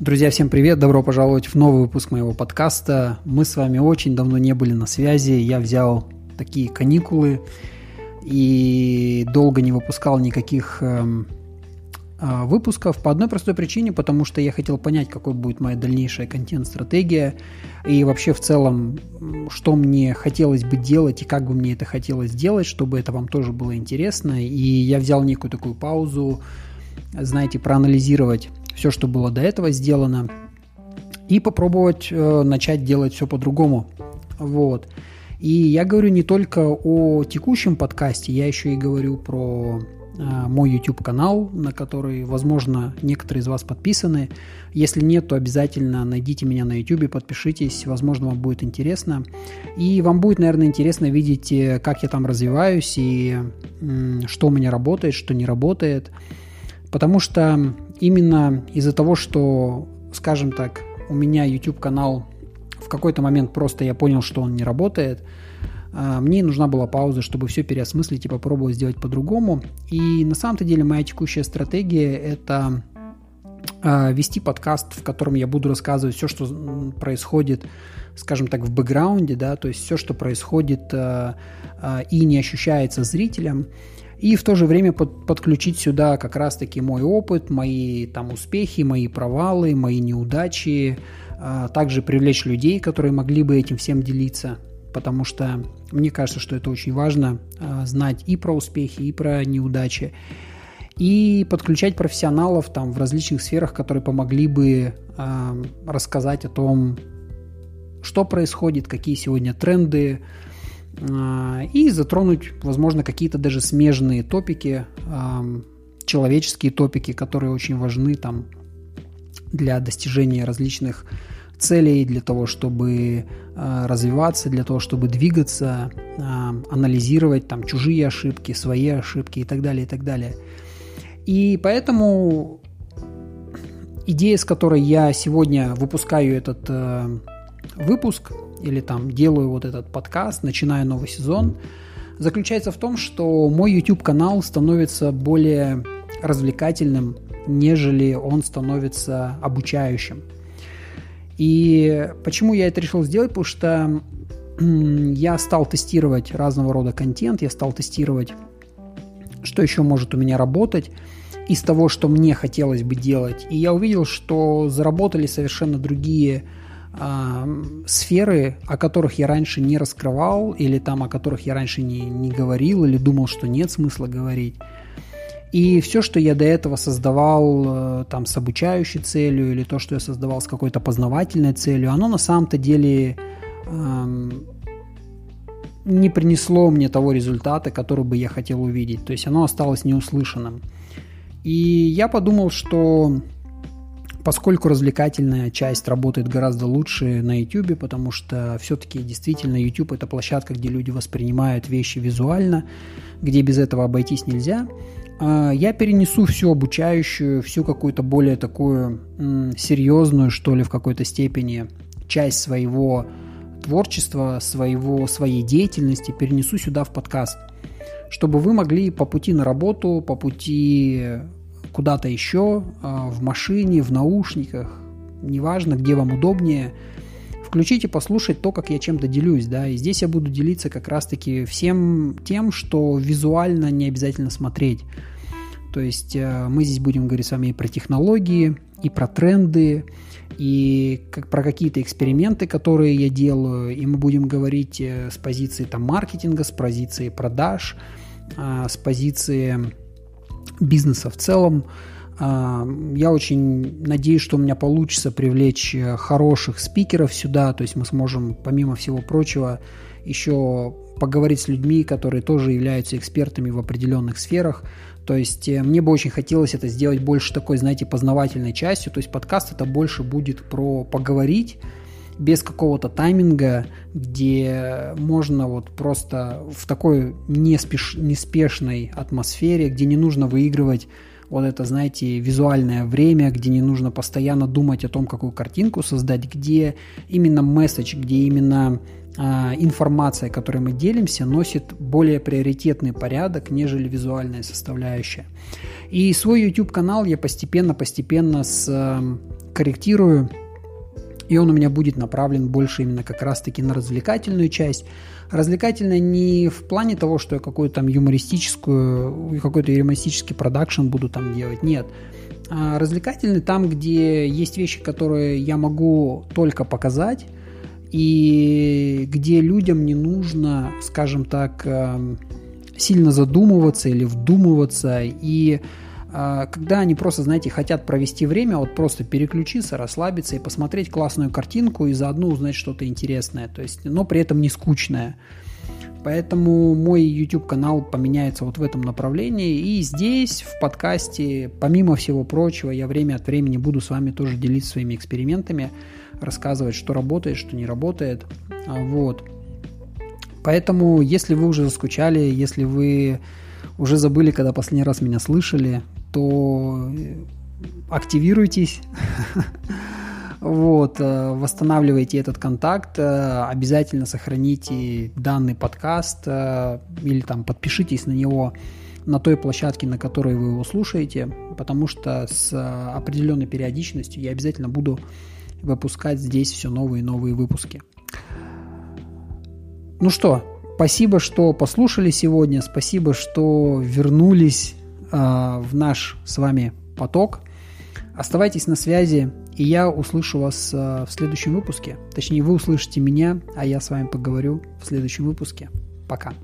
Друзья, всем привет! Добро пожаловать в новый выпуск моего подкаста. Мы с вами очень давно не были на связи. Я взял такие каникулы и долго не выпускал никаких эм, э, выпусков по одной простой причине, потому что я хотел понять, какой будет моя дальнейшая контент-стратегия и вообще в целом, что мне хотелось бы делать и как бы мне это хотелось сделать, чтобы это вам тоже было интересно. И я взял некую такую паузу, знаете, проанализировать все, что было до этого сделано, и попробовать э, начать делать все по-другому. Вот. И я говорю не только о текущем подкасте, я еще и говорю про э, мой YouTube канал, на который, возможно, некоторые из вас подписаны. Если нет, то обязательно найдите меня на YouTube, подпишитесь, возможно, вам будет интересно. И вам будет, наверное, интересно видеть, э, как я там развиваюсь и э, что у меня работает, что не работает. Потому что именно из-за того, что, скажем так, у меня YouTube-канал в какой-то момент просто я понял, что он не работает, а, мне нужна была пауза, чтобы все переосмыслить и попробовать сделать по-другому. И на самом-то деле моя текущая стратегия – это а, вести подкаст, в котором я буду рассказывать все, что происходит, скажем так, в бэкграунде, да, то есть все, что происходит а, и не ощущается зрителям и в то же время под, подключить сюда как раз-таки мой опыт, мои там успехи, мои провалы, мои неудачи, а также привлечь людей, которые могли бы этим всем делиться, потому что мне кажется, что это очень важно а, знать и про успехи, и про неудачи, и подключать профессионалов там в различных сферах, которые помогли бы а, рассказать о том, что происходит, какие сегодня тренды, и затронуть, возможно, какие-то даже смежные топики, человеческие топики, которые очень важны там для достижения различных целей, для того, чтобы а, развиваться, для того, чтобы двигаться, анализировать там чужие ошибки, свои ошибки и так далее, и так далее. И поэтому идея, с которой я сегодня выпускаю этот э, выпуск, или там делаю вот этот подкаст, начинаю новый сезон, заключается в том, что мой YouTube-канал становится более развлекательным, нежели он становится обучающим. И почему я это решил сделать? Потому что я стал тестировать разного рода контент, я стал тестировать, что еще может у меня работать из того, что мне хотелось бы делать. И я увидел, что заработали совершенно другие сферы, о которых я раньше не раскрывал, или там, о которых я раньше не, не говорил, или думал, что нет смысла говорить. И все, что я до этого создавал э, там с обучающей целью, или то, что я создавал с какой-то познавательной целью, оно на самом-то деле э, не принесло мне того результата, который бы я хотел увидеть. То есть оно осталось неуслышанным. И я подумал, что Поскольку развлекательная часть работает гораздо лучше на YouTube, потому что все-таки действительно YouTube это площадка, где люди воспринимают вещи визуально, где без этого обойтись нельзя, а, я перенесу всю обучающую, всю какую-то более такую серьезную, что ли, в какой-то степени часть своего творчества, своего, своей деятельности перенесу сюда в подкаст, чтобы вы могли по пути на работу, по пути куда-то еще, а, в машине, в наушниках, неважно, где вам удобнее, включите послушать то, как я чем-то делюсь, да, и здесь я буду делиться как раз-таки всем тем, что визуально не обязательно смотреть. То есть э, мы здесь будем говорить с вами и про технологии, и про тренды, и как, про какие-то эксперименты, которые я делаю, и мы будем говорить э, с позиции там маркетинга, с позиции продаж, а, с позиции бизнеса в целом. А, я очень надеюсь, что у меня получится привлечь э, хороших спикеров сюда, то есть мы сможем, помимо всего прочего, еще поговорить с людьми, которые тоже являются экспертами в определенных сферах. То есть э, мне бы очень хотелось это сделать больше такой, знаете, познавательной частью. То есть подкаст это больше будет про поговорить, без какого-то тайминга, где можно вот просто в такой неспеш, неспешной атмосфере, где не нужно выигрывать вот это, знаете, визуальное время, где не нужно постоянно думать о том, какую картинку создать, где именно месседж, где именно а, информация, которой мы делимся, носит более приоритетный порядок, нежели визуальная составляющая. И свой YouTube-канал я постепенно-постепенно корректирую, и он у меня будет направлен больше именно как раз-таки на развлекательную часть. Развлекательная не в плане того, что я какую-то там юмористическую, какой-то юмористический продакшн буду там делать, нет. А развлекательный там, где есть вещи, которые я могу только показать, и где людям не нужно, скажем так, эм, сильно задумываться или вдумываться, и когда они просто, знаете, хотят провести время, вот просто переключиться, расслабиться и посмотреть классную картинку и заодно узнать что-то интересное, то есть, но при этом не скучное. Поэтому мой YouTube канал поменяется вот в этом направлении. И здесь, в подкасте, помимо всего прочего, я время от времени буду с вами тоже делиться своими экспериментами рассказывать, что работает, что не работает. А, вот. Поэтому, если вы уже заскучали, если вы уже забыли, когда последний раз меня слышали, то э, активируйтесь, вот, э, восстанавливайте этот контакт, э, обязательно сохраните данный подкаст или там подпишитесь на него на той площадке, на которой вы его слушаете, потому что с определенной периодичностью я обязательно буду выпускать здесь все новые и новые выпуски. Ну что, спасибо, что послушали сегодня, спасибо, что вернулись э, в наш с вами поток. Оставайтесь на связи, и я услышу вас э, в следующем выпуске. Точнее, вы услышите меня, а я с вами поговорю в следующем выпуске. Пока.